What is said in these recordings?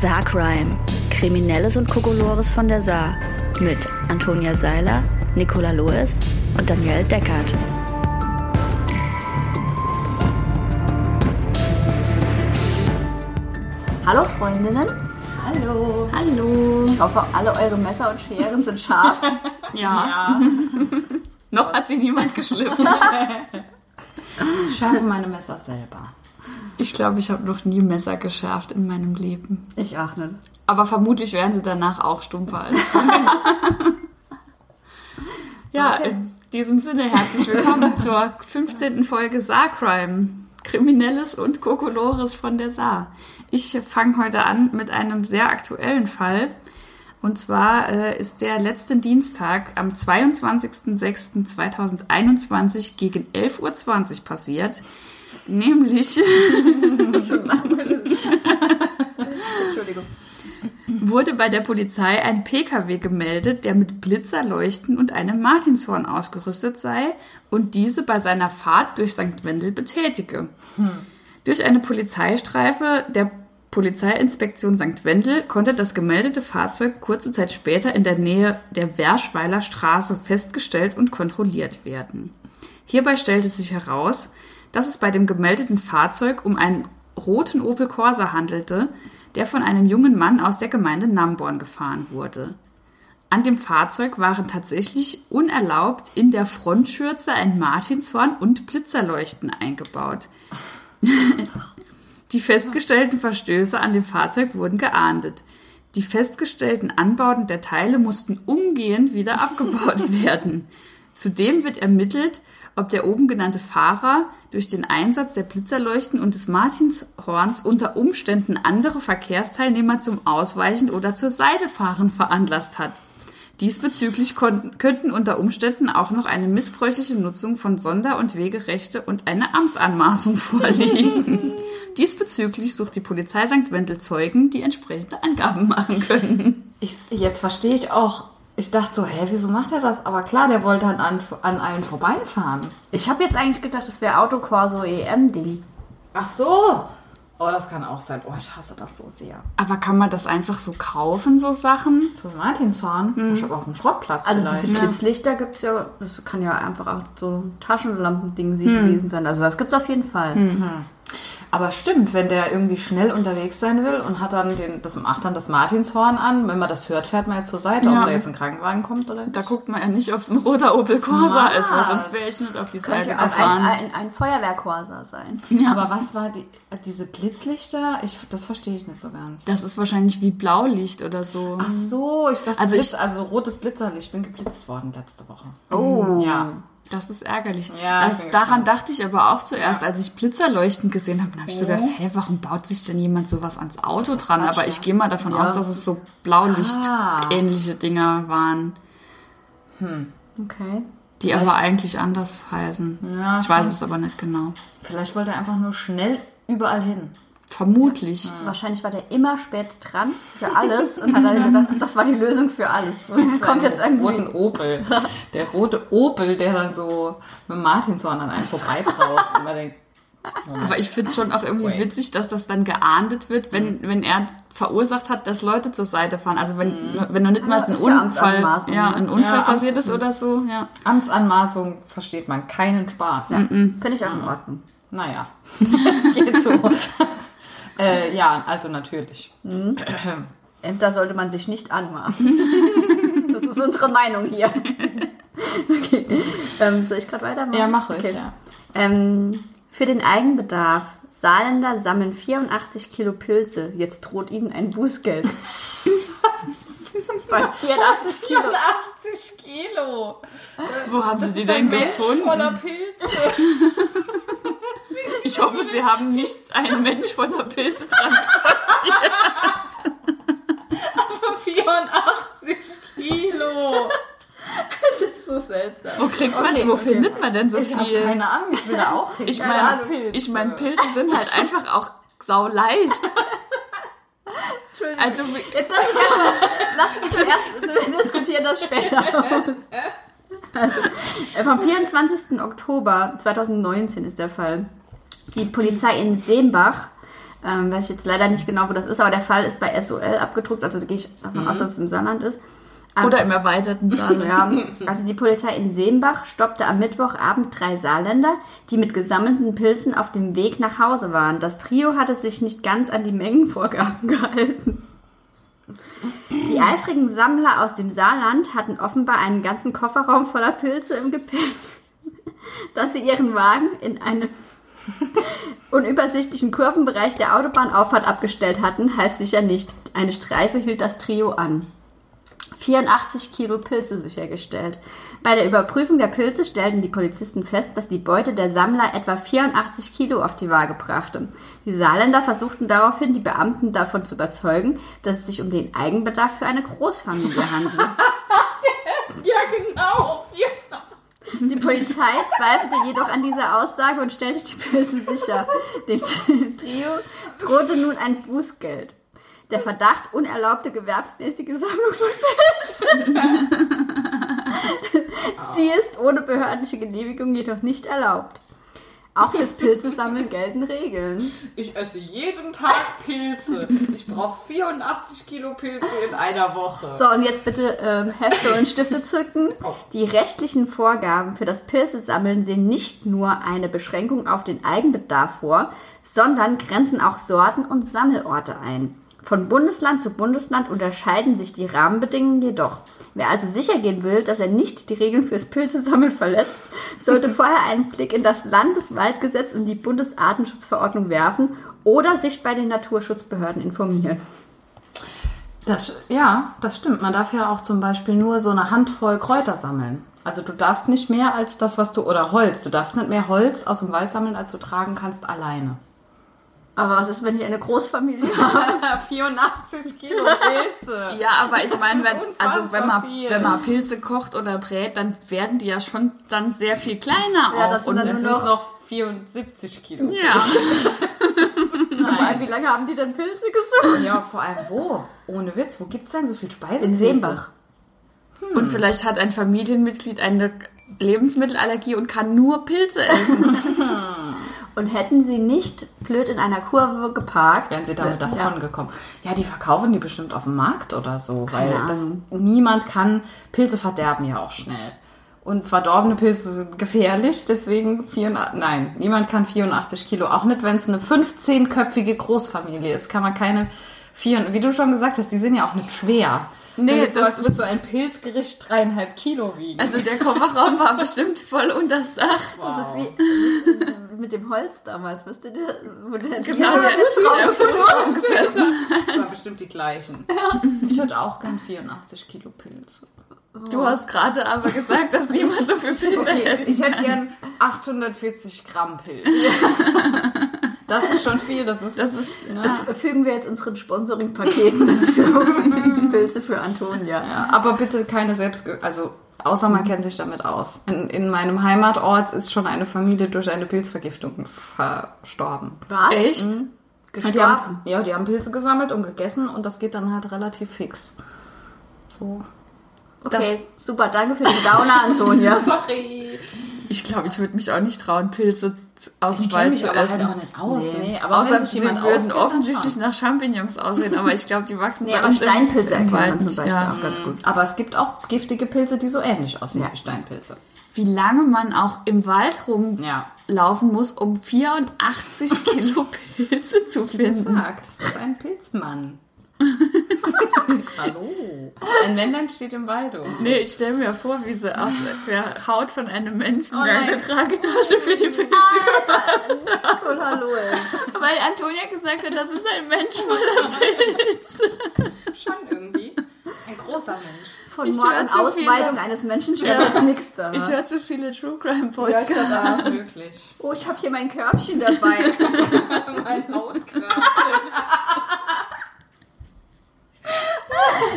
Saarcrime. Kriminelles und Kokolores von der Saar. Mit Antonia Seiler, Nicola Loes und Danielle Deckert. Hallo Freundinnen. Hallo. Hallo. Ich hoffe, alle eure Messer und Scheren sind scharf. Ja. Noch hat sie niemand geschliffen. Ich schärfe meine Messer selber. Ich glaube, ich habe noch nie Messer geschärft in meinem Leben. Ich auch nicht. Aber vermutlich werden sie danach auch stumpfer als Ja, Okay. in diesem Sinne herzlich willkommen zur 15. Folge Saarcrime. Kriminelles und Kokolores von der Saar. Ich fange heute an mit einem sehr aktuellen Fall. Und zwar äh, ist der letzte Dienstag am 22.06.2021 gegen 11.20 Uhr passiert. Nämlich Entschuldigung. wurde bei der Polizei ein Pkw gemeldet, der mit Blitzerleuchten und einem Martinshorn ausgerüstet sei und diese bei seiner Fahrt durch St. Wendel betätige. Durch eine Polizeistreife der Polizeiinspektion St. Wendel konnte das gemeldete Fahrzeug kurze Zeit später in der Nähe der Werschweiler Straße festgestellt und kontrolliert werden. Hierbei stellte sich heraus, dass es bei dem gemeldeten Fahrzeug um einen roten Opel Corsa handelte, der von einem jungen Mann aus der Gemeinde Namborn gefahren wurde. An dem Fahrzeug waren tatsächlich unerlaubt in der Frontschürze ein Martinshorn und Blitzerleuchten eingebaut. Die festgestellten Verstöße an dem Fahrzeug wurden geahndet. Die festgestellten Anbauten der Teile mussten umgehend wieder abgebaut werden. Zudem wird ermittelt, ob der oben genannte Fahrer durch den Einsatz der Blitzerleuchten und des Martinshorns unter Umständen andere Verkehrsteilnehmer zum Ausweichen oder zur Seite fahren veranlasst hat. Diesbezüglich könnten unter Umständen auch noch eine missbräuchliche Nutzung von Sonder- und Wegerechte und eine Amtsanmaßung vorliegen. Diesbezüglich sucht die Polizei St. Wendel Zeugen, die entsprechende Angaben machen können. Ich, jetzt verstehe ich auch. Ich dachte so, hä, wieso macht er das? Aber klar, der wollte an, an, an allen vorbeifahren. Ich habe jetzt eigentlich gedacht, das wäre Autocorso EM-Ding. Ach so. Oh, das kann auch sein. Oh, ich hasse das so sehr. Aber kann man das einfach so kaufen, so Sachen? Zu Martinshorn? Ich habe auf dem Schrottplatz Also vielleicht. diese Blitzlichter gibt es ja, das kann ja einfach auch so Taschenlampending sie gewesen sein. Also das gibt es auf jeden Fall. Aber stimmt, wenn der irgendwie schnell unterwegs sein will und hat dann den, das macht dann das Martinshorn an, wenn man das hört, fährt man ja zur Seite, Ja. ob da jetzt ein Krankenwagen kommt oder nicht. Da guckt man ja nicht, ob es ein roter Opel Corsa ist, weil sonst wäre ich nicht auf die Seite Könnte auch ein, gefahren. ein, ein Feuerwehrkorsa sein. Aber was war die, diese Blitzlichter? Ich, das verstehe ich nicht so ganz. Das ist wahrscheinlich wie Blaulicht oder so. Ach so, ich dachte, Also Blitz, ich- also rotes Blitzerlicht. Ich bin geblitzt worden letzte Woche. Oh. Ja. Das ist ärgerlich. Ja, das, daran dachte ich aber auch zuerst, als ich Blitzerleuchten gesehen habe. Dann habe ich so gedacht, hä, warum baut sich denn jemand sowas ans Auto dran? Aber ich ja. gehe mal davon aus, dass es so Blaulicht-ähnliche Dinger waren, Okay. die aber eigentlich anders heißen. Ja, ich weiß es aber nicht genau. Vielleicht wollte er einfach nur schnell überall hin. Vermutlich. Wahrscheinlich war der immer spät dran für alles und hat dann gedacht, das war die Lösung für alles. Und jetzt kommt jetzt roten irgendwie. Opel. Der rote Opel, der dann so mit dem Martinshorn an einem vorbeibraust. und man denkt, Aber ich finde es schon auch irgendwie Wait. witzig, dass das dann geahndet wird, wenn, wenn er verursacht hat, dass Leute zur Seite fahren. Also wenn, wenn noch nicht mal ein ja Unfall, ja, ein Unfall Ja, passiert ist oder so, ja. Amtsanmaßung versteht man keinen Spaß. Finde ich auch in Ordnung. Naja, geht so. Äh, ja, also natürlich. Ämter sollte man sich nicht anmachen. Das ist unsere Meinung hier. Okay. Ähm, soll ich gerade weitermachen? Ja, mache ich, Okay. ja. Ähm, für den Eigenbedarf. Saarländer sammeln 84 Kilo Pilze. Jetzt droht ihnen ein Bußgeld. Bei 84 Kilo. 80 Kilo. Wo haben Sie die denn gefunden? voller Pilze. Ich hoffe, Sie haben nicht einen Mensch voller Pilze transportiert. 84 Kilo. Das ist so seltsam. Wo kriegt man, Okay, wo okay. findet man denn so Ich habe viel? keine Ahnung, ich will da auch hin. Ich meine, Pilze. ich mein, Pilze sind halt einfach auch sau leicht. Entschuldigung. Also, Jetzt lass mich erstmal, lass mich erst, wir diskutieren das später aus. Also, äh, vom 24. Oktober 2019 ist der Fall. Die Polizei in Seembach Ähm, weiß ich jetzt leider nicht genau, wo das ist, aber der Fall ist bei SOL abgedruckt, also gehe ich davon aus, dass es im Saarland ist. Oder im erweiterten Saarland. Ja, also die Polizei in Seenbach stoppte am Mittwochabend drei Saarländer, die mit gesammelten Pilzen auf dem Weg nach Hause waren. Das Trio hatte sich nicht ganz an die Mengenvorgaben gehalten. Die eifrigen Sammler aus dem Saarland hatten offenbar einen ganzen Kofferraum voller Pilze im Gepäck, dass sie ihren Wagen in einem unübersichtlichen Kurvenbereich der Autobahnauffahrt abgestellt hatten, half sicher nicht. Eine Streife hielt das Trio an. 84 Kilo Pilze sichergestellt. Bei der Überprüfung der Pilze stellten die Polizisten fest, dass die Beute der Sammler etwa 84 Kilo auf die Waage brachte. Die Saarländer versuchten daraufhin, die Beamten davon zu überzeugen, dass es sich um den Eigenbedarf für eine Großfamilie handelt. Ja, genau. Die Polizei zweifelte jedoch an dieser Aussage und stellte die Pilze sicher. Dem Trio drohte nun ein Bußgeld. Der Verdacht, unerlaubte gewerbsmäßige Sammlung von Pilzen. Die ist ohne behördliche Genehmigung jedoch nicht erlaubt. Auch fürs Pilzesammeln gelten Regeln. Ich esse jeden Tag Pilze. Ich brauche 84 Kilo Pilze in einer Woche. So, und jetzt bitte ähm, Hefte und Stifte zücken. Die rechtlichen Vorgaben für das Pilzesammeln sehen nicht nur eine Beschränkung auf den Eigenbedarf vor, sondern grenzen auch Sorten und Sammelorte ein. Von Bundesland zu Bundesland unterscheiden sich die Rahmenbedingungen jedoch. Wer also sicher gehen will, dass er nicht die Regeln fürs Pilzesammeln verletzt, sollte vorher einen Blick in das Landeswaldgesetz und die Bundesartenschutzverordnung werfen oder sich bei den Naturschutzbehörden informieren. Das, ja, das stimmt. Man darf ja auch zum Beispiel nur so eine Handvoll Kräuter sammeln. Also du darfst nicht mehr als das, was du, oder Holz, du darfst nicht mehr Holz aus dem Wald sammeln, als du tragen kannst alleine. Aber was ist, wenn ich eine Großfamilie habe? 84 Kilo Pilze. Ja, aber ich meine, wenn, also wenn man, viel. wenn man Pilze kocht oder brät, dann werden die ja schon dann sehr viel kleiner Ja, auch. das sind Und dann sind es noch 74 Kilo. ja. Vor allem, wie lange haben die denn Pilze gesucht? Ja, vor allem wo? Ohne Witz, wo gibt es denn so viel Speise? In Seenbach. Und vielleicht hat ein Familienmitglied eine Lebensmittelallergie und kann nur Pilze essen. Und hätten sie nicht blöd in einer Kurve geparkt, Wären sie damit Ja. davon gekommen. Ja, die verkaufen die bestimmt auf dem Markt oder so, Keine weil das niemand kann. Pilze verderben ja auch schnell. Und verdorbene Pilze sind gefährlich, deswegen 84, nein, niemand kann 84 Kilo. Auch nicht, wenn es eine 15-köpfige Großfamilie ist, kann man keine vier, wie du schon gesagt hast, die sind ja auch nicht schwer. Nee, das als würde so ein Pilzgericht dreieinhalb Kilo wiegen. Also der Kofferraum war bestimmt voll unters Dach. Das ist wie mit dem Holz damals, wisst ihr? der- Wo der Genau, Ja, der, der Fußraum gesessen. Das waren bestimmt die gleichen. Ich hätte auch gern 84 Kilo Pilze. Du hast gerade aber gesagt, dass niemand so viel Pilze essen Ich hätte gern 840 Gramm Pilz. Das ist schon viel, das ist. Das ist, Das fügen wir jetzt unseren Sponsoring-Paketen dazu. Pilze für Antonia. Ja, aber bitte keine selbst, also außer man kennt sich damit aus. In, in meinem Heimatort ist schon eine Familie durch eine Pilzvergiftung verstorben. Was? echt? Die Gestorben. haben, ja, die haben Pilze gesammelt und gegessen und das geht dann halt relativ fix. So. Okay, super, danke für den Downer, Antonia. Sorry. Ich glaube, ich würde mich auch nicht trauen, Pilze aus dem Wald mich zu halt essen. noch nicht aus. Nee. aber Außer sie würden auskennt, dann offensichtlich nach Champignons aussehen, aber ich glaube, die wachsen Nee, bei uns im- Steinpilze im erkennt Wald man zum. Beispiel Ja. auch ganz gut. Aber es gibt auch giftige Pilze, die so ähnlich aussehen wie Steinpilze. Wie lange man auch im Wald Ja. rumlaufen muss, um 84 Kilo Pilze zu finden. Sagt, das ist ein Pilzmann. Hallo. Ein Männlein steht im Walde. So. Nee, ich stelle mir vor, wie sie aus der Haut von einem Menschen Oh eine Tragetasche für die Pilze Und hallo, ey. Weil Antonia gesagt hat, das ist ein Mensch voller Pilze. Schon irgendwie. Ein großer Mensch. Von Ich morgen Ausweidung da- eines Menschen steht jetzt nichts da. Ich höre zu viele True Crime Ja, Podcasts. ich hab da. Wirklich. Oh, ich habe hier mein Körbchen dabei. Mein Hautkörper.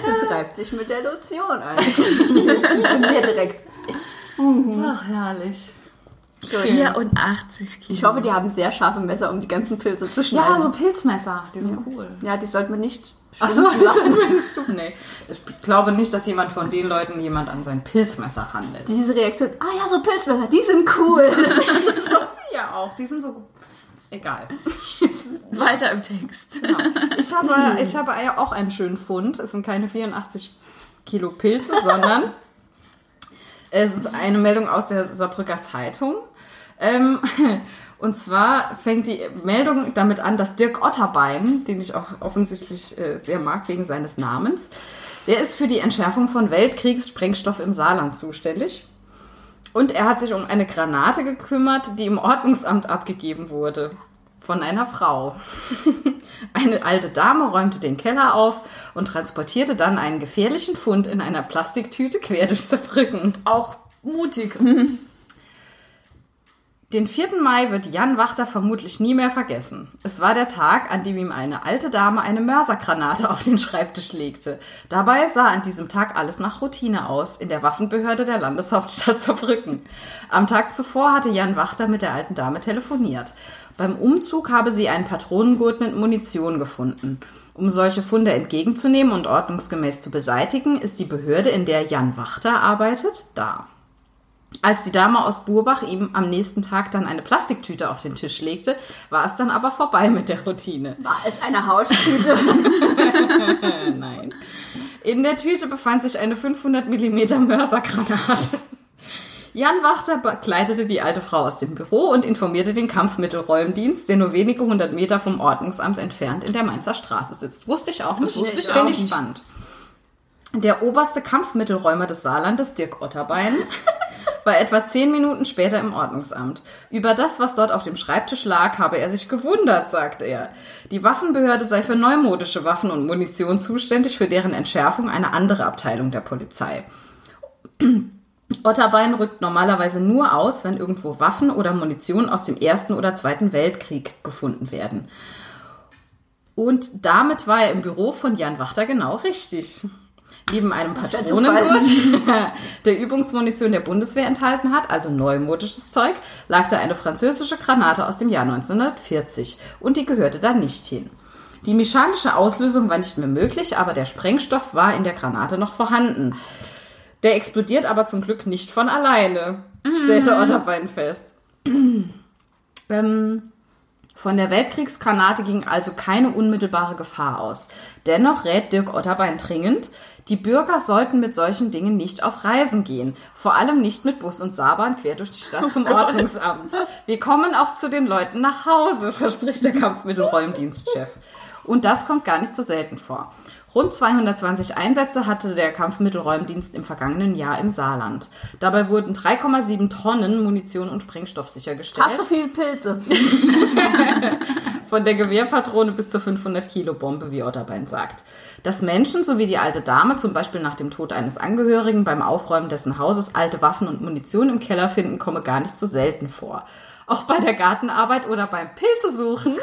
Das reibt sich mit der Lotion ein. Bei mir direkt. Ach, herrlich. 84 Kilo. Ich hoffe, die haben sehr scharfe Messer, um die ganzen Pilze zu schneiden. Ja, so Pilzmesser. Die sind cool. Ja, die sollte man nicht Ach so, schwinden das lassen. sind wir nicht stumm. Nee. Ich glaube nicht, dass jemand von den Leuten jemand an sein Pilzmesser ranlässt. Diese Reaktion, ah ja, so Pilzmesser, die sind cool. Das sind sie ja auch. Die sind so. Egal. Weiter im Text. Genau. Ich habe, ich habe ja auch einen schönen Fund. Es sind keine 84 Kilo Pilze, sondern es ist eine Meldung aus der Saarbrücker Zeitung. Ähm, und zwar fängt die Meldung damit an, dass Dirk Otterbein, den ich auch offensichtlich äh, sehr mag wegen seines Namens, der ist für die Entschärfung von Weltkriegssprengstoff im Saarland zuständig. Und er hat sich um eine Granate gekümmert, die im Ordnungsamt abgegeben wurde. Von einer Frau. Eine alte Dame räumte den Keller auf und transportierte dann einen gefährlichen Fund in einer Plastiktüte quer durch Saarbrücken. Auch mutig. Den 4. Mai wird Jan Wachter vermutlich nie mehr vergessen. Es war der Tag, an dem ihm eine alte Dame eine Mörsergranate auf den Schreibtisch legte. Dabei sah an diesem Tag alles nach Routine aus in der Waffenbehörde der Landeshauptstadt Saarbrücken. Am Tag zuvor hatte Jan Wachter mit der alten Dame telefoniert. Beim Umzug habe sie einen Patronengurt mit Munition gefunden. Um solche Funde entgegenzunehmen und ordnungsgemäß zu beseitigen, ist die Behörde, in der Jan Wachter arbeitet, da. Als die Dame aus Burbach ihm am nächsten Tag dann eine Plastiktüte auf den Tisch legte, war es dann aber vorbei mit der Routine. War es eine Haustüte? Äh, Nein. In der Tüte befand sich eine 500 mm Mörsergranate. Jan Wachter begleitete die alte Frau aus dem Büro und informierte den Kampfmittelräumdienst, der nur wenige hundert Meter vom Ordnungsamt entfernt in der Mainzer Straße sitzt. Wusste ich auch nicht. wusste ich Finde ich spannend. Der oberste Kampfmittelräumer des Saarlandes, Dirk Otterbein, war etwa zehn Minuten später im Ordnungsamt. Über das, was dort auf dem Schreibtisch lag, habe er sich gewundert, sagt er. Die Waffenbehörde sei für neumodische Waffen und Munition zuständig, für deren Entschärfung eine andere Abteilung der Polizei. Otterbein rückt normalerweise nur aus, wenn irgendwo Waffen oder Munition aus dem Ersten oder Zweiten Weltkrieg gefunden werden. Und damit war er im Büro von Jan Wachter genau richtig. Neben einem Patronengurt, der Übungsmunition der Bundeswehr enthalten hat, also neumodisches Zeug, lag da eine französische Granate aus dem Jahr 1940 und die gehörte da nicht hin. Die mechanische Auslösung war nicht mehr möglich, aber der Sprengstoff war in der Granate noch vorhanden. Der explodiert aber zum Glück nicht von alleine, stellte Otterbein fest. ähm, von der Weltkriegsgranate ging also keine unmittelbare Gefahr aus. Dennoch rät Dirk Otterbein dringend, die Bürger sollten mit solchen Dingen nicht auf Reisen gehen. Vor allem nicht mit Bus und Saarbahn quer durch die Stadt zum Ordnungsamt. Wir kommen auch zu den Leuten nach Hause, verspricht der Kampfmittelräumdienstchef. Und das kommt gar nicht so selten vor. Rund 220 Einsätze hatte der Kampfmittelräumdienst im vergangenen Jahr im Saarland. Dabei wurden 3,7 Tonnen Munition und Sprengstoff sichergestellt. Hast du viel Pilze? Von der Gewehrpatrone bis zur 500 Kilo Bombe, wie Otterbein sagt. Dass Menschen sowie die alte Dame zum Beispiel nach dem Tod eines Angehörigen beim Aufräumen dessen Hauses alte Waffen und Munition im Keller finden, komme gar nicht so selten vor. Auch bei der Gartenarbeit oder beim Pilzesuchen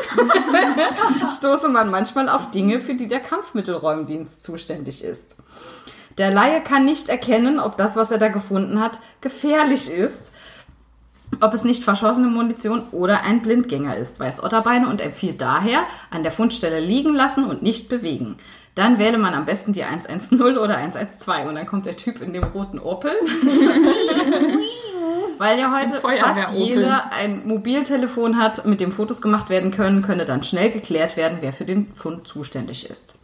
stoße man manchmal auf Dinge, für die der Kampfmittelräumdienst zuständig ist. Der Laie kann nicht erkennen, ob das, was er da gefunden hat, gefährlich ist, ob es nicht verschossene Munition oder ein Blindgänger ist, weiß Otterbeine und empfiehlt daher, an der Fundstelle liegen lassen und nicht bewegen. Dann wähle man am besten die 110 oder 112 und dann kommt der Typ in dem roten Opel. Weil ja heute fast jeder ein Mobiltelefon hat, mit dem Fotos gemacht werden können, könne dann schnell geklärt werden, wer für den Fund zuständig ist.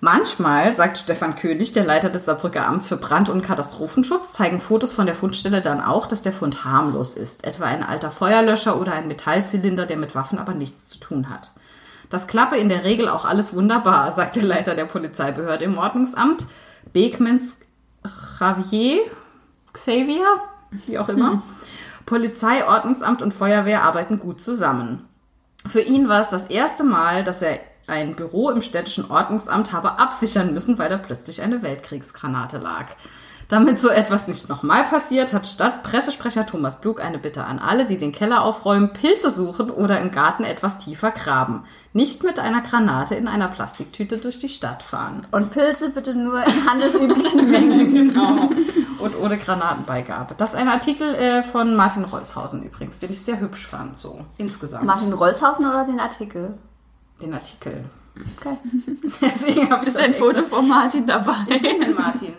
Manchmal, sagt Stefan König, der Leiter des Saarbrücker Amts für Brand- und Katastrophenschutz, zeigen Fotos von der Fundstelle dann auch, dass der Fund harmlos ist. Etwa ein alter Feuerlöscher oder ein Metallzylinder, der mit Waffen aber nichts zu tun hat. Das klappe in der Regel auch alles wunderbar, sagt der Leiter der Polizeibehörde im Ordnungsamt, Beekmans Javier, Xavier, wie auch immer. Polizei, Ordnungsamt und Feuerwehr arbeiten gut zusammen. Für ihn war es das erste Mal, dass er ein Büro im städtischen Ordnungsamt habe absichern müssen, weil da plötzlich eine Weltkriegsgranate lag. Damit so etwas nicht nochmal passiert, hat Stadtpressesprecher Thomas Blug eine Bitte an alle, die den Keller aufräumen, Pilze suchen oder im Garten etwas tiefer graben. Nicht mit einer Granate in einer Plastiktüte durch die Stadt fahren. Und Pilze bitte nur in handelsüblichen Mengen. Genau. Und ohne Granatenbeigabe. Das ist ein Artikel äh, von Martin Rolzhausen übrigens, den ich sehr hübsch fand, so insgesamt. Martin Rolzhausen oder den Artikel? Den Artikel. Okay. Deswegen habe ich Ist ein extra- Foto von Martin dabei. Ich den Martin.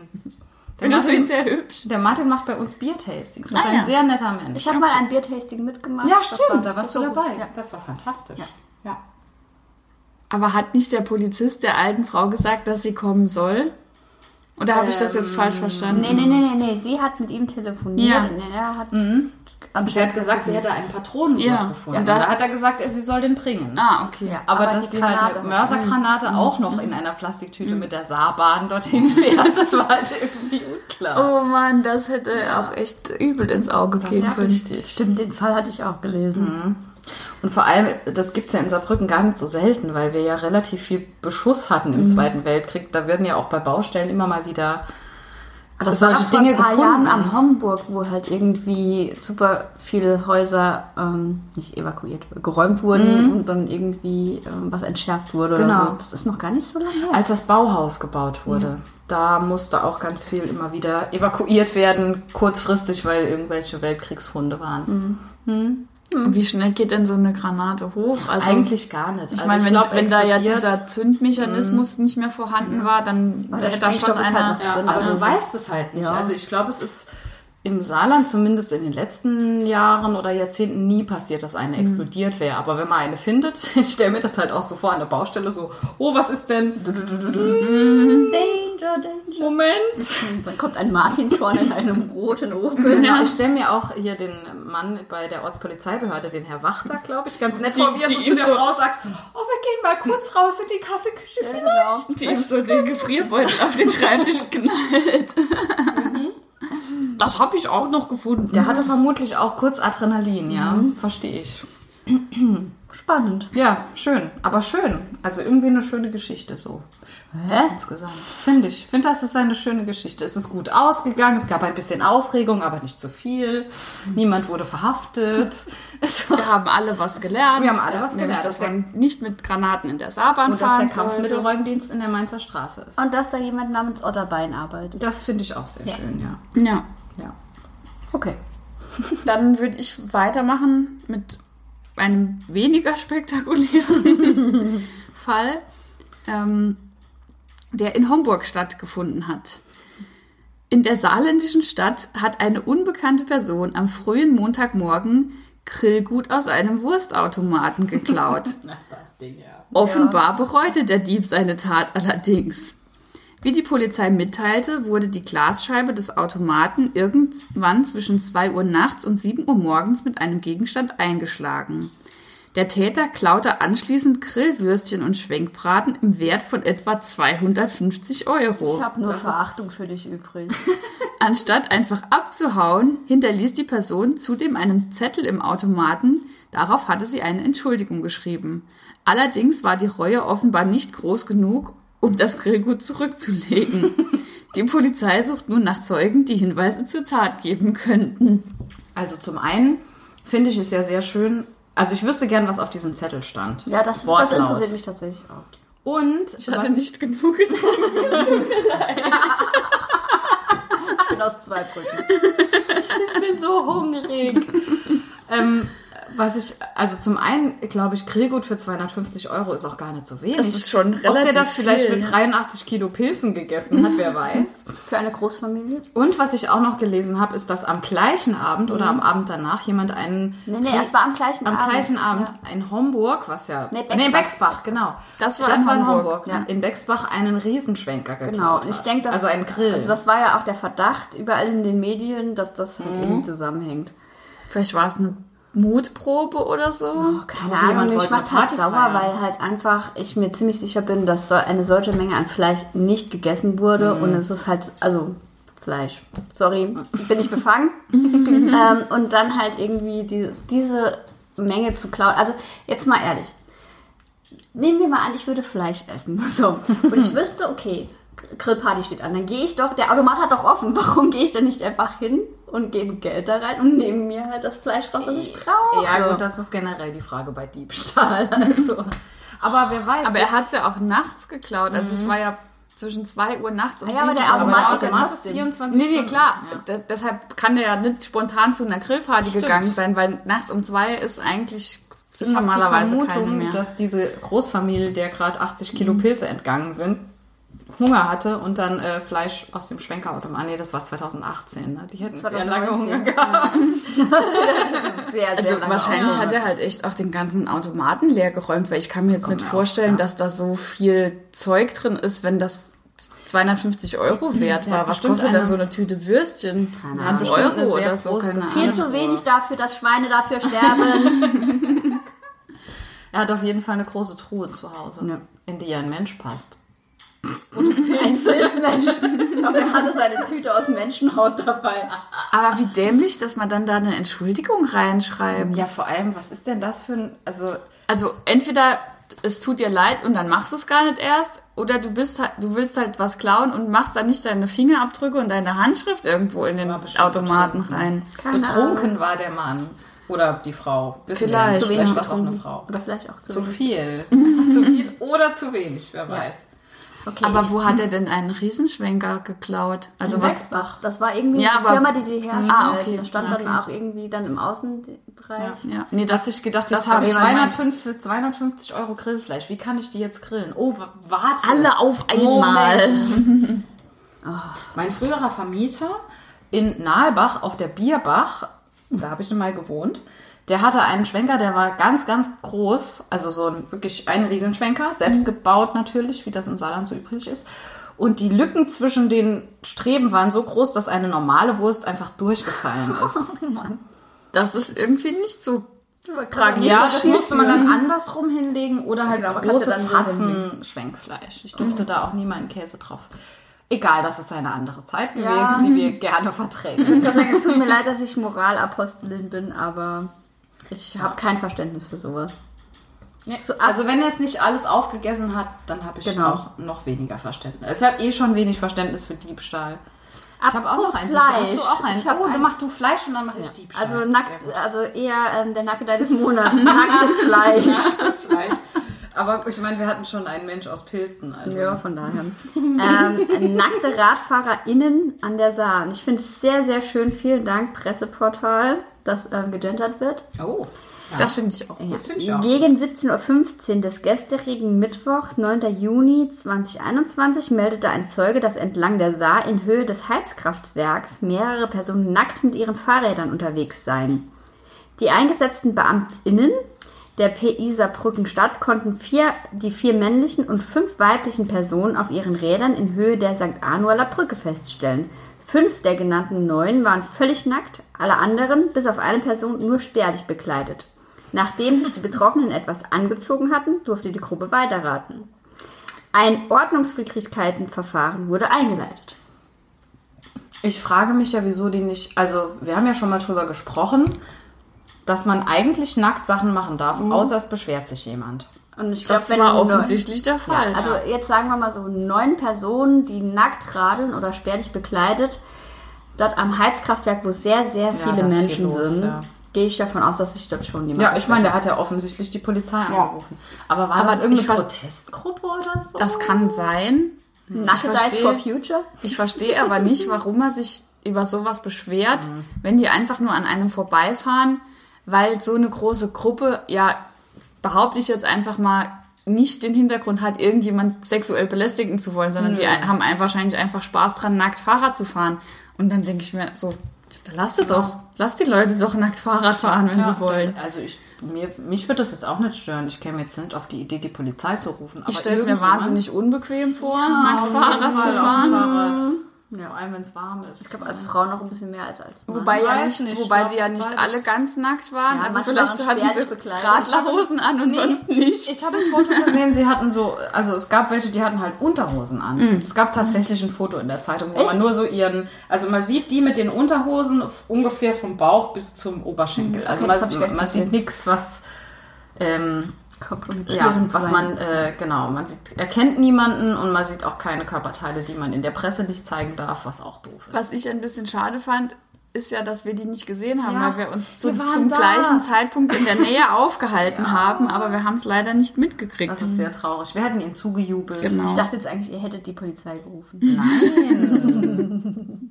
Der du ihn Martin, sehr hübsch? der Martin macht bei uns Biertastings. Das ist Ah, ein ja. sehr netter Mensch. Ich habe mal ein Biertasting mitgemacht. ja, Das stimmt, war- da warst du das war dabei. Ja. Das war fantastisch. Ja. Aber hat nicht der Polizist der alten Frau gesagt, dass sie kommen soll? Oder habe ich das jetzt falsch verstanden? Nee, nee, nee, nee, nee. Sie hat mit ihm telefoniert. Ja. und er hat Sie hat gesagt, sie hätte einen Patronengurt Ja. gefunden. Ja. Und da hat er gesagt, sie soll den bringen. Ah, okay. Ja. Aber, Aber dass die halt Mörsergranate auch noch in einer Plastiktüte mit der Saarbahn dorthin fährt, das war halt irgendwie unklar. Oh Mann, das hätte auch echt übel ins Auge gehen können. Stimmt, den Fall hatte ich auch gelesen. Und vor allem, das gibt's ja in Saarbrücken gar nicht so selten, weil wir ja relativ viel Beschuss hatten im Zweiten Weltkrieg. Da werden ja auch bei Baustellen immer mal wieder Aber das solche war vor Dinge ein paar gefunden. Jahren am Homburg, wo halt irgendwie super viele Häuser ähm, nicht evakuiert, geräumt wurden und dann irgendwie ähm, was entschärft wurde Genau. oder so. Das ist noch gar nicht so lange her. Als das Bauhaus gebaut wurde, da musste auch ganz viel immer wieder evakuiert werden, kurzfristig, weil irgendwelche Weltkriegsfunde waren. Wie schnell geht denn so eine Granate hoch? Also, Eigentlich gar nicht. ich Also meine, wenn, glaub, wenn da ja dieser Zündmechanismus nicht mehr vorhanden war, dann der wäre da schon halt einer... noch Ja, aber also du weißt es halt nicht. Also ich glaube, es ist im Saarland zumindest in den letzten Jahren oder Jahrzehnten nie passiert, dass eine explodiert wäre. Aber wenn man eine findet, ich stelle mir das halt auch so vor an der Baustelle so, oh, was ist denn? Danger, Danger. Moment. Dann kommt ein Martinshorn in einem roten Ofen. Genau, ich stelle mir auch hier den Mann bei der Ortspolizeibehörde, den Herr Wachter, glaube ich, ganz nett vor, wie er so zu der Frau sagt, oh, wir gehen mal kurz raus in die Kaffeeküche vielleicht. Die ihm so den Gefrierbeutel auf den Schreibtisch knallt. Das habe ich auch noch gefunden. Der hatte vermutlich auch kurz Adrenalin, ja, verstehe ich. Spannend. Ja, schön, aber schön. Also irgendwie eine schöne Geschichte so Hä? insgesamt. Finde ich. Finde, das ist eine schöne Geschichte. Es ist gut ausgegangen, es gab ein bisschen Aufregung, aber nicht zu viel. Niemand wurde verhaftet. Wir haben alle was gelernt. Wir haben alle was Nämlich, gelernt. dass man nicht mit Granaten in der Saarbahn Und dass der. Kampfmittelräumdienst in der Mainzer Straße ist. Und dass da jemand namens Otterbein arbeitet. Das finde ich auch sehr schön, ja. Ja. ja. Okay. Dann würde ich weitermachen mit einem weniger spektakulären Fall, ähm, der in Homburg stattgefunden hat. In der saarländischen Stadt hat eine unbekannte Person am frühen Montagmorgen Grillgut aus einem Wurstautomaten geklaut. Offenbar bereute der Dieb seine Tat allerdings. Wie die Polizei mitteilte, wurde die Glasscheibe des Automaten irgendwann zwischen 2 Uhr nachts und 7 Uhr morgens mit einem Gegenstand eingeschlagen. Der Täter klaute anschließend Grillwürstchen und Schwenkbraten im Wert von etwa 250 Euro. Ich habe nur das Verachtung für dich übrig. Anstatt einfach abzuhauen, hinterließ die Person zudem einen Zettel im Automaten. Darauf hatte sie eine Entschuldigung geschrieben. Allerdings war die Reue offenbar nicht groß genug, um das Grillgut zurückzulegen. Die Polizei sucht nun nach Zeugen, die Hinweise zur Tat geben könnten. Also zum einen finde ich es ja sehr schön. Also ich wüsste gern, was auf diesem Zettel stand. Ja, das, das interessiert mich tatsächlich auch. Und Ich hatte nicht genug getrunken. Ich bin aus zwei Brücken. ich bin so hungrig. ähm, was ich, also zum einen, glaube ich, Grillgut für 250 Euro ist auch gar nicht so wenig. Das ist schon Ob der relativ das vielleicht viel, mit ja. 83 Kilo Pilzen gegessen hat, wer weiß. Für eine Großfamilie? Und was ich auch noch gelesen habe, ist, dass am gleichen Abend oder am Abend danach jemand einen... Nee, nee, es war am gleichen am Abend. gleichen Abend Ja. in Homburg, was ja... Nee, Bexbach. Nee, Bexbach, genau. Das war in Homburg, ja. In Bexbach einen Riesenschwenker geklaut Genau, und ich denke, dass. Also einen Grill. Also, das war ja auch der Verdacht überall in den Medien, dass das halt irgendwie zusammenhängt. Vielleicht war es eine Mutprobe oder so. Keine hoffe, jemand Ahnung, ich wollte mach's eine halt sauer, feiern. weil halt einfach ich mir ziemlich sicher bin, dass so eine solche Menge an Fleisch nicht gegessen wurde und es ist halt, also Fleisch, sorry, bin ich befangen. ähm, und dann halt irgendwie die, diese Menge zu klauen. Also jetzt mal ehrlich, nehmen wir mal an, ich würde Fleisch essen. So. Und ich wüsste, okay, Grillparty steht an. Dann gehe ich doch, der Automat hat doch offen. Warum gehe ich dann nicht einfach hin und gebe Geld da rein und nehme mir halt das Fleisch raus, das ich brauche? Ja, gut, das ist generell die Frage bei Diebstahl. Also. Aber wer weiß. Aber er hat es ja auch nachts geklaut. Also es war ja zwischen 2 Uhr nachts und Ah ja, aber 7 der Uhr Automat der ist ja Automat ist trotzdem. 24 Nee, nee, Stunden. klar. Ja. Deshalb kann der ja nicht spontan zu einer Grillparty Stimmt. gegangen sein, weil nachts um zwei ist eigentlich sind Ich habe die normalerweise keine Vermutung, mehr. dass diese Großfamilie, der gerade 80 Kilo Pilze entgangen sind, Hunger hatte und dann äh, Fleisch aus dem Schwenkerautomat. Ah, nee, das war 2018. Ne? Die hätten sehr lange 2019. Hunger gehabt. Sehr, sehr Also lange wahrscheinlich Auto. hat er halt echt auch den ganzen Automaten leer geräumt, weil ich kann mir jetzt nicht vorstellen, dass da so viel Zeug drin ist, wenn das 250 Euro wert war. Was kostet denn eine- so eine Tüte Würstchen? Ein bestimmt eine Euro sehr oder so, keine Tüte. Viel Ahnung. zu wenig dafür, dass Schweine dafür sterben. Er hat auf jeden Fall eine große Truhe zu Hause, Ja. in die ein Mensch passt. Ein Pilzmensch. Ich hoffe, er hatte seine Tüte aus Menschenhaut dabei. Aber wie dämlich, dass man dann da eine Entschuldigung reinschreibt. Ja, vor allem, was ist denn das für ein. Also, Also entweder es tut dir leid und dann machst du es gar nicht erst, oder du bist halt, du willst halt was klauen und machst dann nicht deine Fingerabdrücke und deine Handschrift irgendwo in den Automaten betrunken. rein. betrunken war der Mann. Oder die Frau. Wissen Vielleicht. Zu Vielleicht wenig war es auch eine. Frau. Oder vielleicht auch zu, Zu wenig. viel. zu viel oder zu wenig, wer weiß. Okay, Aber ich- wo hat er denn einen Riesenschwenker geklaut? Also was? Wechsbach. Das war irgendwie Ja, eine Firma, die die herstellt. Ah, okay. Das stand Okay. dann auch irgendwie dann im Außenbereich. Ja, nee, Dass das ich gedacht, das habe hab ich ich mein- 205 für 250 Euro Grillfleisch. Wie kann ich die jetzt grillen? Oh, wa- warte. alle auf einmal. Mein früherer Vermieter in Nahelbach auf der Bierbach, da habe ich mal gewohnt, der hatte einen Schwenker, der war ganz, ganz groß, also so ein wirklich ein Riesenschwenker, selbst gebaut natürlich, wie das im Saarland so üblich ist. Und die Lücken zwischen den Streben waren so groß, dass eine normale Wurst einfach durchgefallen ist. Das ist irgendwie nicht so Pragmatisch. Ja, das musste man dann andersrum hinlegen oder halt Genau, große ja dann so Fratzen Schwenkfleisch. Ich durfte da auch nie meinen Käse drauf. Egal, das ist eine andere Zeit gewesen, Ja. die wir gerne verträgen. Ich kann sagen, es tut mir leid, dass ich Moralapostelin bin, aber ich habe kein Verständnis für sowas. Nee, So ab- also wenn er es nicht alles aufgegessen hat, dann habe ich Genau. noch, noch weniger Verständnis. Ich habe eh schon wenig Verständnis für Diebstahl. Ich habe auch noch einen. Fleisch. Hast du auch einen? Ich oh, einen. machst du Fleisch und dann mache ich Diebstahl. Also nackt, also eher ähm, der Nackedei des Monats. Nacktes Fleisch. Das Fleisch. Aber ich meine, wir hatten schon einen Mensch aus Pilzen. Also. Ja, von daher. ähm, nackte RadfahrerInnen an der Saar. Und ich finde es sehr, sehr schön. Vielen Dank, Presseportal, dass ähm, gegendert wird. Oh, Das finde ich auch. das finde ich auch. Gegen 17.15 Uhr des gestrigen Mittwochs, 9. Juni 2021, meldete ein Zeuge, dass entlang der Saar in Höhe des Heizkraftwerks mehrere Personen nackt mit ihren Fahrrädern unterwegs seien. Die eingesetzten BeamtInnen der PI Saarbrücken-Stadt konnten vier, die vier männlichen und fünf weiblichen Personen auf ihren Rädern in Höhe der St. Arnualer Brücke feststellen. Fünf der genannten neun waren völlig nackt, alle anderen, bis auf eine Person, nur spärlich bekleidet. Nachdem sich die Betroffenen etwas angezogen hatten, durfte die Gruppe weiterraten. Ein Ordnungswidrigkeitenverfahren wurde eingeleitet. Ich frage mich ja, wieso die nicht. Also, wir haben ja schon mal drüber gesprochen, dass man eigentlich nackt Sachen machen darf, außer es beschwert sich jemand. Und ich Das glaub, war neun- offensichtlich der Fall. Ja, also jetzt sagen wir mal so neun Personen, die nackt radeln oder spärlich bekleidet, dort am Heizkraftwerk, wo sehr, sehr viele viel Menschen los, sind, ja. gehe ich davon aus, dass sich dort schon jemand Ja, ich meine, der hat ja offensichtlich die Polizei angerufen. Aber war Aber das irgendeine Protestgruppe oder so? das kann sein. hat. Nackedei verstehe. for Future? Ich verstehe aber nicht, warum er sich über sowas beschwert, Mhm. wenn die einfach nur an einem vorbeifahren, weil so eine große Gruppe, ja, behaupte ich jetzt einfach mal, nicht den Hintergrund hat, irgendjemand sexuell belästigen zu wollen, sondern die ein- haben ein- wahrscheinlich einfach Spaß dran, nackt Fahrrad zu fahren. Und dann denke ich mir so, lasst doch, lasst die Leute doch nackt Fahrrad fahren, wenn Ja, sie wollen. Also ich, mir, mich würde das jetzt auch nicht stören. Ich käme jetzt nicht auf die Idee, die Polizei zu rufen. Ich stelle es mir wahnsinnig unbequem vor, Ja, nackt Fahrrad zu fahren. dem Fahrrad. Vor allem, wenn es warm ist. Ich glaube, als Frau noch ein bisschen mehr als als Mann. Wobei, ja nicht, nicht, wobei die ja nicht alle ganz nackt waren. Ja, also vielleicht waren hatten sie. Radlerhosen an und sonst nichts. Ich habe ein Foto gesehen, sie hatten so, also es gab welche, die hatten halt Unterhosen an. Mhm. Es gab tatsächlich ein Foto in der Zeitung, wo Echt? man nur so ihren, also man sieht die mit den Unterhosen ungefähr vom Bauch bis zum Oberschenkel. Also Mhm. ich man, man sieht nichts, was ähm, ja, was sein. man, äh, genau, man sieht, erkennt niemanden und man sieht auch keine Körperteile, die man in der Presse nicht zeigen darf, was auch doof ist. Was ich ein bisschen schade fand, ist ja, dass wir die nicht gesehen haben, Ja, weil wir uns zu, wir zum da. gleichen Zeitpunkt in der Nähe aufgehalten haben, aber wir haben es leider nicht mitgekriegt. Das ist sehr traurig. Wir hätten ihnen zugejubelt. Genau. Ich dachte jetzt eigentlich, ihr hättet die Polizei gerufen.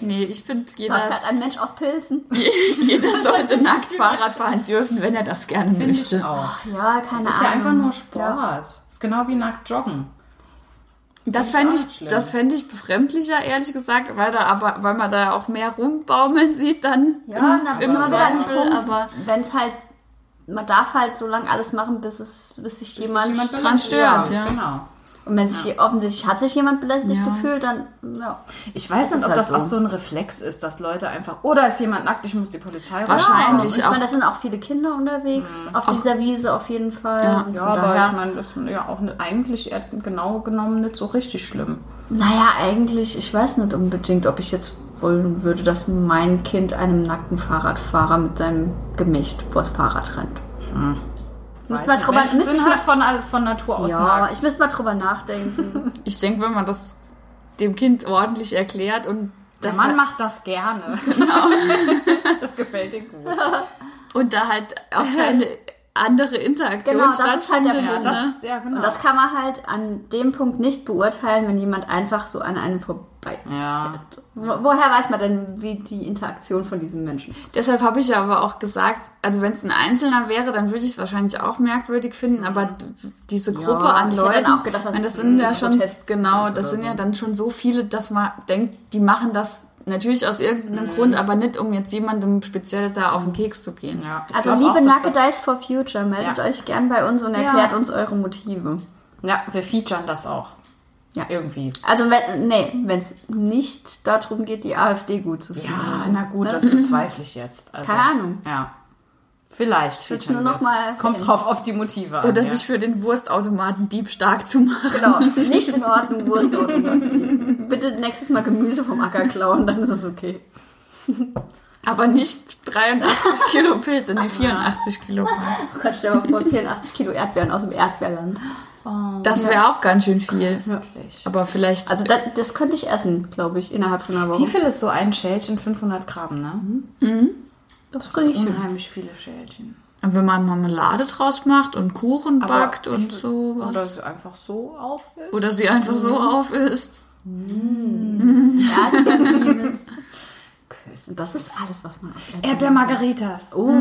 nee, ich finde, Das jeder, hat ein Mensch aus Pilzen. jeder sollte nackt Fahrrad fahren dürfen, wenn er das gerne Finde möchte. ich auch. Ja, keine Das ist ja Ahnung. einfach nur Sport. Das ist genau wie nackt joggen. Das fände ich schlimm. das fänd ich befremdlicher, ehrlich gesagt, weil da aber, weil man da auch mehr rumbaumeln sieht dann Ja, im, im Zweifel, aber wenn es halt, man darf halt so lange alles machen, bis es, bis sich jemand, Jemand dran stört, ja. Genau. Und wenn sich offensichtlich hat sich jemand belästigt Ja. gefühlt, dann ja. Ich weiß Das nicht, ob halt das so. auch so ein Reflex ist, dass Leute einfach, oder ist jemand nackt, ich muss die Polizei rufen. Wahrscheinlich. Und ich auch. meine, da sind auch viele Kinder unterwegs auf dieser Wiese auf jeden Fall. Ja. Ja, aber ich meine, das ist ja auch nicht, eigentlich eher genau genommen nicht so richtig schlimm. Naja, eigentlich, ich weiß nicht unbedingt, ob ich jetzt wollen würde, dass mein Kind einem nackten Fahrradfahrer mit seinem Gemächt vors Fahrrad rennt. Müsste mal drüber, Menschen müsste ich sind halt von, von Natur aus ja, nackt. ich müsste mal drüber nachdenken. ich denke, wenn man das dem Kind ordentlich erklärt und Der das Mann halt, macht das gerne. das gefällt ihm gut. und da halt auch keine andere Interaktion Genau, halt der stattfindet. Ja, ne? ja, genau. Und das kann man halt an dem Punkt nicht beurteilen, wenn jemand einfach so an einem vorbei. ja. Wo- Woher weiß man denn, wie die Interaktion von diesem Menschen ist? Deshalb habe ich ja aber auch gesagt, also wenn es ein Einzelner wäre, dann würde ich es wahrscheinlich auch merkwürdig finden, aber diese Gruppe an ich Leuten, dann auch gedacht, das es sind ein ja schon, Protest genau, das sind so. ja dann schon so viele, dass man denkt, die machen das natürlich aus irgendeinem Grund, aber nicht, um jetzt jemandem speziell da auf den Keks zu gehen. ja. Also liebe das- Dice for Future, meldet Ja. euch gern bei uns und Ja. erklärt uns eure Motive. Ja, wir featuren das auch. Ja. Irgendwie. Also wenn nee, wenn es nicht darum geht, die AfD gut zu finden. Ja, na gut, das bezweifle ich jetzt. Also, Keine Ahnung. Ja. Vielleicht du nur noch mal Es kommt drauf auf die Motive an. Oder ja. sich für den Wurstautomaten Dieb stark zu machen. Genau, nicht in Ordnung, Wurstautomaten. Bitte nächstes Mal Gemüse vom Acker klauen, dann ist es okay. Aber nicht 83 Kilo Pilze, nee, 84 Kilo. Oh Gott, stell dir mal vor, 84 Kilo Erdbeeren aus dem Erdbeerland. Das wäre auch ganz schön viel. Wirklich. Aber vielleicht, Also das, das könnte ich essen, glaube ich, innerhalb von einer Woche. Wie viel ist so ein Schälchen? 500 Gramm, ne? Das kriege ich. Unheimlich viele Schälchen. wenn man Marmelade draus macht und Kuchen Aber backt und so. Oder was. sie einfach so aufhält. Oder sie einfach so aufisst. Erdbeerlimes. Das ist alles, was man aus Erdbeeren... Erdbeermargaritas. Oh,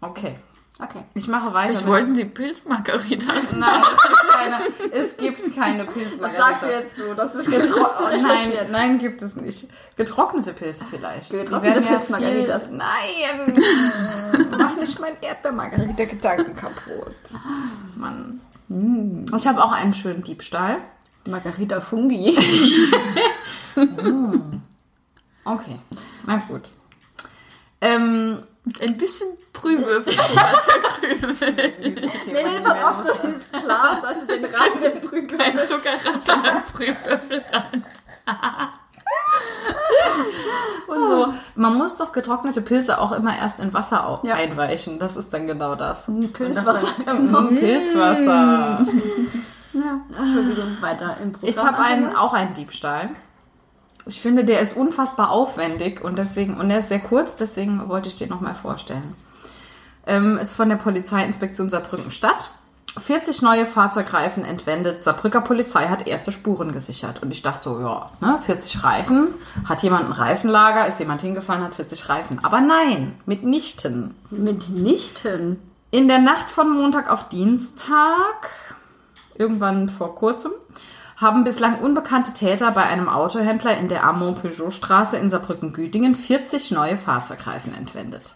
Okay. Okay. Ich mache weiter. Ich wollten die Pilzmargaritas. Nein, es gibt keine, es gibt keine Pilzmargaritas. Was sagst du jetzt so? Das ist Oh, nein, nein, gibt es nicht. Getrocknete Pilze vielleicht. Getrocknete Pilzmargaritas. viel- Nein! Mach nicht mein Erdbeermargarita-Gedanken kaputt. Mann. Ich habe auch einen schönen Diebstahl. Margarita Fungi. Okay, na gut. Ähm, Ein bisschen Brühwürfel drüber zerkrümeln. nee, nee, auf, so dieses Glas, also den Rand der Brücke. Ein Zuckerrand, sondern Brühwürfelrand. und so. Man muss doch getrocknete Pilze auch immer erst in Wasser au- Ja. einweichen. Das ist dann genau das. Pilzwasser. Das Mm, Pilzwasser. Ja, Entschuldigung, weiter im Programm. Ich habe einen, auch einen Diebstahl. Ich finde, der ist unfassbar aufwendig und deswegen, und der ist sehr kurz, deswegen wollte ich den nochmal vorstellen. Ähm, ist von der Polizeiinspektion Saarbrücken Stadt. 40 neue Fahrzeugreifen entwendet. Saarbrücker Polizei hat erste Spuren gesichert. Und ich dachte so, ja, ne, 40 Reifen. Hat jemand ein Reifenlager? Ist jemand hingefallen, hat 40 Reifen. Aber nein, mitnichten. Mitnichten. In der Nacht von Montag auf Dienstag, irgendwann vor kurzem, haben bislang unbekannte Täter bei einem Autohändler in der Armand-Peugeot-Straße in Saarbrücken-Güdingen 40 neue Fahrzeugreifen entwendet.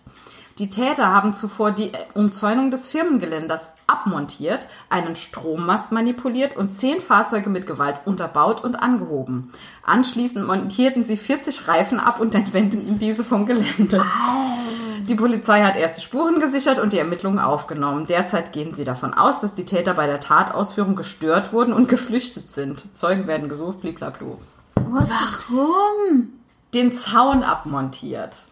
Die Täter haben zuvor die Umzäunung des Firmengeländers abmontiert, einen Strommast manipuliert und zehn Fahrzeuge mit Gewalt unterbaut und angehoben. Anschließend montierten sie 40 Reifen ab und entwendeten diese vom Gelände. Die Polizei hat erste Spuren gesichert und die Ermittlungen aufgenommen. Derzeit gehen sie davon aus, dass die Täter bei der Tatausführung gestört wurden und geflüchtet sind. Zeugen werden gesucht, bliblablu. Warum? Den Zaun abmontiert,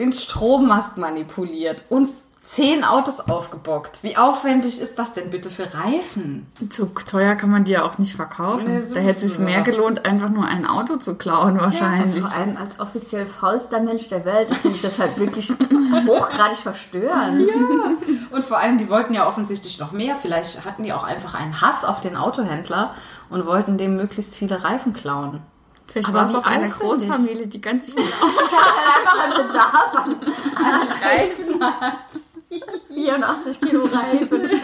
den Strommast manipuliert und zehn Autos aufgebockt. Wie aufwendig ist das denn bitte für Reifen? So teuer kann man die ja auch nicht verkaufen. Nee, so da hätte es sich mehr ja. gelohnt, einfach nur ein Auto zu klauen wahrscheinlich. Vor allem als offiziell faulster Mensch der Welt finde ich das halt wirklich hochgradig verstörend. Und vor allem, die wollten ja offensichtlich noch mehr. Vielleicht hatten die auch einfach einen Hass auf den Autohändler und wollten dem möglichst viele Reifen klauen. Vielleicht war es auch eine. Großfamilie, die ganz Ich habe einfach einen Bedarf an, an Reifen. 84 Kilo Reifen.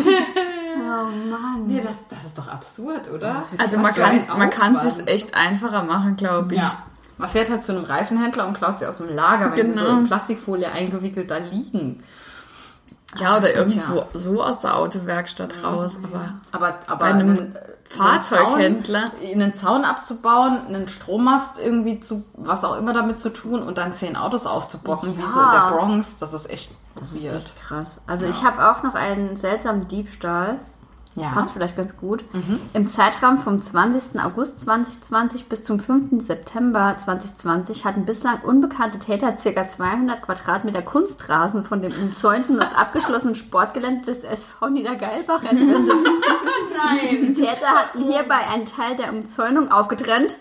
Oh Mann. Nee, das, das ist doch absurd, oder? Also man kann, ein man kann es sich echt einfacher machen, glaube ich. Ja. Man fährt halt zu einem Reifenhändler und klaut sie aus dem Lager, wenn sie so Genau. in Plastikfolie eingewickelt da liegen. Ja, oder irgendwo Tja. so aus der Autowerkstatt raus. Aber Aber, aber Bei einem einen, Fahrzeughändler. einen, einen Zaun abzubauen, einen Strommast irgendwie zu, was auch immer damit zu tun und dann zehn Autos aufzubocken, wie so in der Bronx, das ist echt weird. Echt krass. Also ich habe auch noch einen seltsamen Diebstahl. Ja. Passt vielleicht ganz gut. Im Zeitraum vom 20. August 2020 bis zum 5. September 2020 hatten bislang unbekannte Täter ca. 200 Quadratmeter Kunstrasen von dem umzäunten und abgeschlossenen Sportgelände des SV Niedergeilbach entwendet. Nein! Die Täter hatten hierbei einen Teil der Umzäunung aufgetrennt,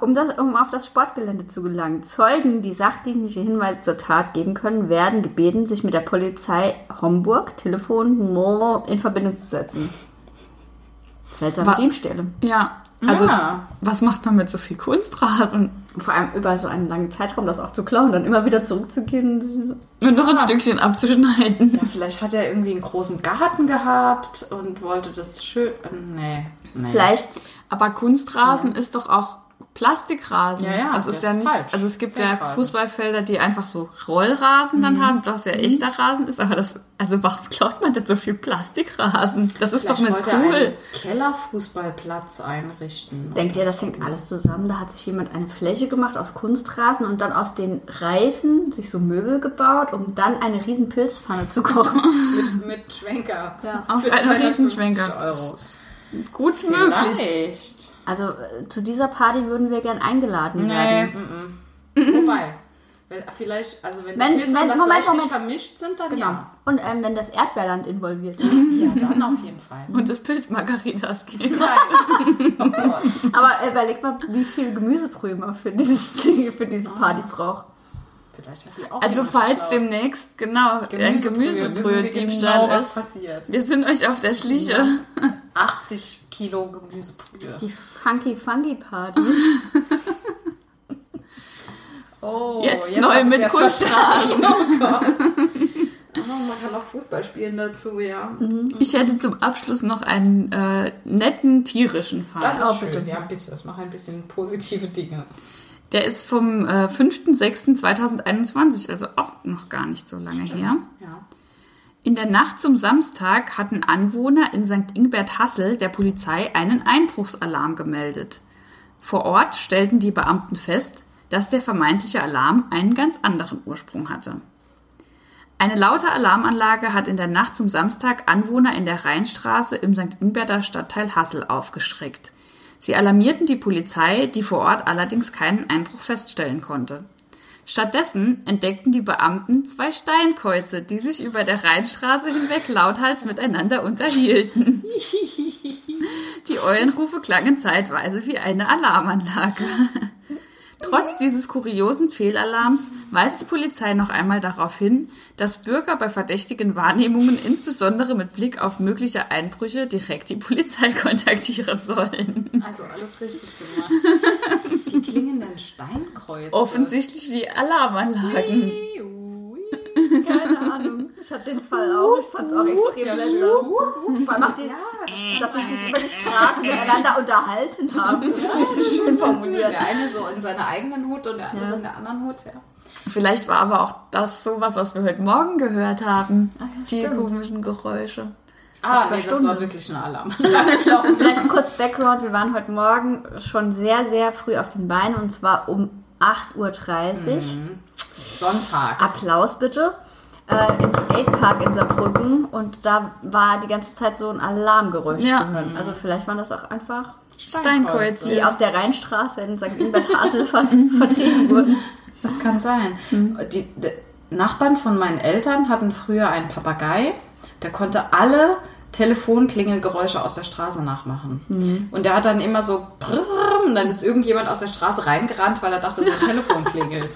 um, das, um auf das Sportgelände zu gelangen. Zeugen, die sachdienliche Hinweise zur Tat geben können, werden gebeten, sich mit der Polizei Homburg, Telefon, in Verbindung zu setzen. Seltsame Diebstähle. ja, also Ja. was macht man mit so viel Kunstrasen? Und vor allem über so einen langen Zeitraum das auch zu klauen, dann immer wieder zurückzugehen. Und noch ein Stückchen abzuschneiden. Ja, vielleicht hat er irgendwie einen großen Garten gehabt und wollte das schön. äh, Nee. nee. Vielleicht, Aber Kunstrasen ist doch auch Plastikrasen. Ja, ja, das das ist ja ist nicht. falsch. Also es gibt ja. Fußballfelder, die einfach so Rollrasen dann haben, was ja echter Rasen ist. Aber das, also warum klaut man denn so viel Plastikrasen? Das ist Vielleicht doch nicht cool. Kellerfußballplatz einrichten. denkt ihr, das hängt alles zusammen? Da hat sich jemand eine Fläche gemacht aus Kunstrasen und dann aus den Reifen sich so Möbel gebaut, um dann eine riesen Pilzpfanne zu kochen. mit, mit Schwenker. Ja. Auf Für einen 250 Riesenschwenker. Euro. Gut möglich. Vielleicht. Also äh, zu dieser Party würden wir gern eingeladen Nee, werden. mm, mm. Wobei, wenn, vielleicht, also wenn, Wenn- die Pilze wenn- und das Moment, Fleisch nicht Moment. vermischt sind, dann Genau. ja. Und ähm, wenn das Erdbeerland involviert ist. Ja, dann auf jeden Fall. Und das Pilzmargaritas geben. Aber äh, überleg mal, wie viel Gemüsebrühe man für, dieses, für diese Party braucht. Vielleicht hat die auch Also falls geklaut. demnächst genau ein Wissen wir Gemüsebrühe-Diebstahl genau, ist. passiert. Wir sind euch auf der Schliche. 80 Kilo Gemüsebrühe. Die Funky Funky Party. Oh, Jetzt neu hab's mit verstanden. Oh Gott. Oh, man kann auch Fußball spielen dazu, ja. Ich hätte zum Abschluss noch einen äh, netten tierischen Fall. Das ist Oh, schön. bitte. Ja, bitte. Noch ein bisschen positive Dinge. Der ist vom äh, 5.6.2021, also auch noch gar nicht so lange her. Ja. In der Nacht zum Samstag hatten Anwohner in St. Ingbert Hassel der Polizei einen Einbruchsalarm gemeldet. Vor Ort stellten die Beamten fest, dass der vermeintliche Alarm einen ganz anderen Ursprung hatte. Eine laute Alarmanlage hat in der Nacht zum Samstag Anwohner in der Rheinstraße im St. Ingberter Stadtteil Hassel aufgeschreckt. Sie alarmierten die Polizei, die vor Ort allerdings keinen Einbruch feststellen konnte. Stattdessen entdeckten die Beamten zwei Steinkreuze, die sich über der Rheinstraße hinweg lauthals miteinander unterhielten. Die Eulenrufe klangen zeitweise wie eine Alarmanlage. Trotz dieses kuriosen Fehlalarms weist die Polizei noch einmal darauf hin, dass Bürger bei verdächtigen Wahrnehmungen insbesondere mit Blick auf mögliche Einbrüche direkt die Polizei kontaktieren sollen. Also alles richtig gemacht. Die klingenden Steinkreuze. Offensichtlich wie Alarmanlagen. Keine Ahnung. Ich hatte den Fall auch. Ich fand es auch extrem ja seltsam. Vor allem, auch die, dass sie sich über die Straße miteinander unterhalten haben. Das finde ich so schön formuliert. Der eine so in seiner eigenen Hut und der andere in der anderen Hut, ja. Vielleicht war aber auch das sowas, was wir heute Morgen gehört haben. Die stimmt. komischen Geräusche. Ah, nee, das war wirklich ein Alarm. Vielleicht kurz Background. Wir waren heute Morgen schon sehr, sehr früh auf den Beinen und zwar um 8.30 Uhr. Sonntags. Applaus bitte. Äh, Im Skatepark in Saarbrücken und da war die ganze Zeit so ein Alarmgeräusch Ja. zu hören. Also vielleicht waren das auch einfach Steinkreuze. die aus der Rheinstraße in St. Ingbert Hasel ver vertrieben wurden. Das kann sein. Die, die Nachbarn von meinen Eltern hatten früher einen Papagei, der konnte alle Telefonklingelgeräusche aus der Straße nachmachen. Und der hat dann immer so brrrr, und dann ist irgendjemand aus der Straße reingerannt, weil er dachte, sein Telefon klingelt.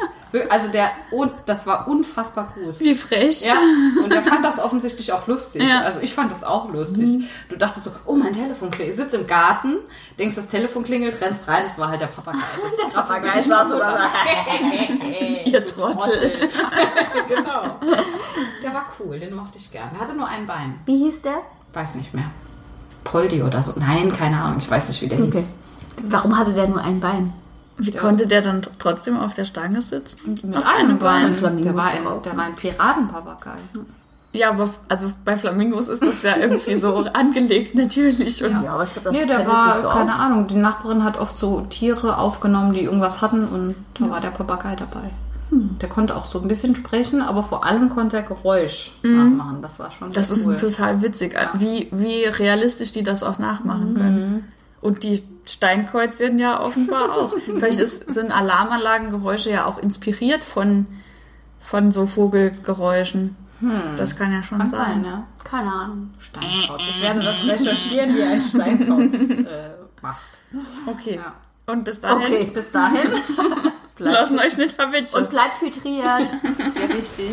Also der, und das war unfassbar gut. Wie frech. Ja, und er fand das offensichtlich auch lustig. Ja. Also ich fand das auch lustig. Du dachtest so, oh, mein Telefon klingelt. Sitzt im Garten, denkst, das Telefon klingelt, rennst rein, das war halt der Papagei. Das der Papagei war so Ihr Trottel. genau. Der war cool, den mochte ich gern. Der hatte nur ein Bein. Wie hieß der? Weiß nicht mehr. Poldi oder so. Nein, keine Ahnung, ich weiß nicht, wie der Okay. hieß. Warum hatte der nur ein Bein? Wie konnte der dann trotzdem auf der Stange sitzen? Mit auf einem Bein. Flamingo Der war ein, der war ein Piratenpapagei. Ja, aber also bei Flamingos ist das ja irgendwie so angelegt natürlich. Und Ja, aber ich glaube, das Nee, der pendelt war, sich so keine auf. Ahnung, die Nachbarin hat oft so Tiere aufgenommen, die irgendwas hatten und da war der Papagei dabei. Der konnte auch so ein bisschen sprechen, aber vor allem konnte er Geräusch nachmachen. Das war schon das ist cool. total witzig, wie, wie realistisch die das auch nachmachen können. Und die Steinkreuzchen ja offenbar auch. Vielleicht ist, sind Alarmanlagengeräusche ja auch inspiriert von, von so Vogelgeräuschen. Das kann ja schon Kann sein. sein, ja. Keine Ahnung. Steinkauz. Ich werde das recherchieren, wie ein Steinkauz äh, macht. Okay. Ja. Und bis dahin, Okay, bis dahin. lassen euch nicht verwitschen. Und bleibt hydriert. Sehr wichtig.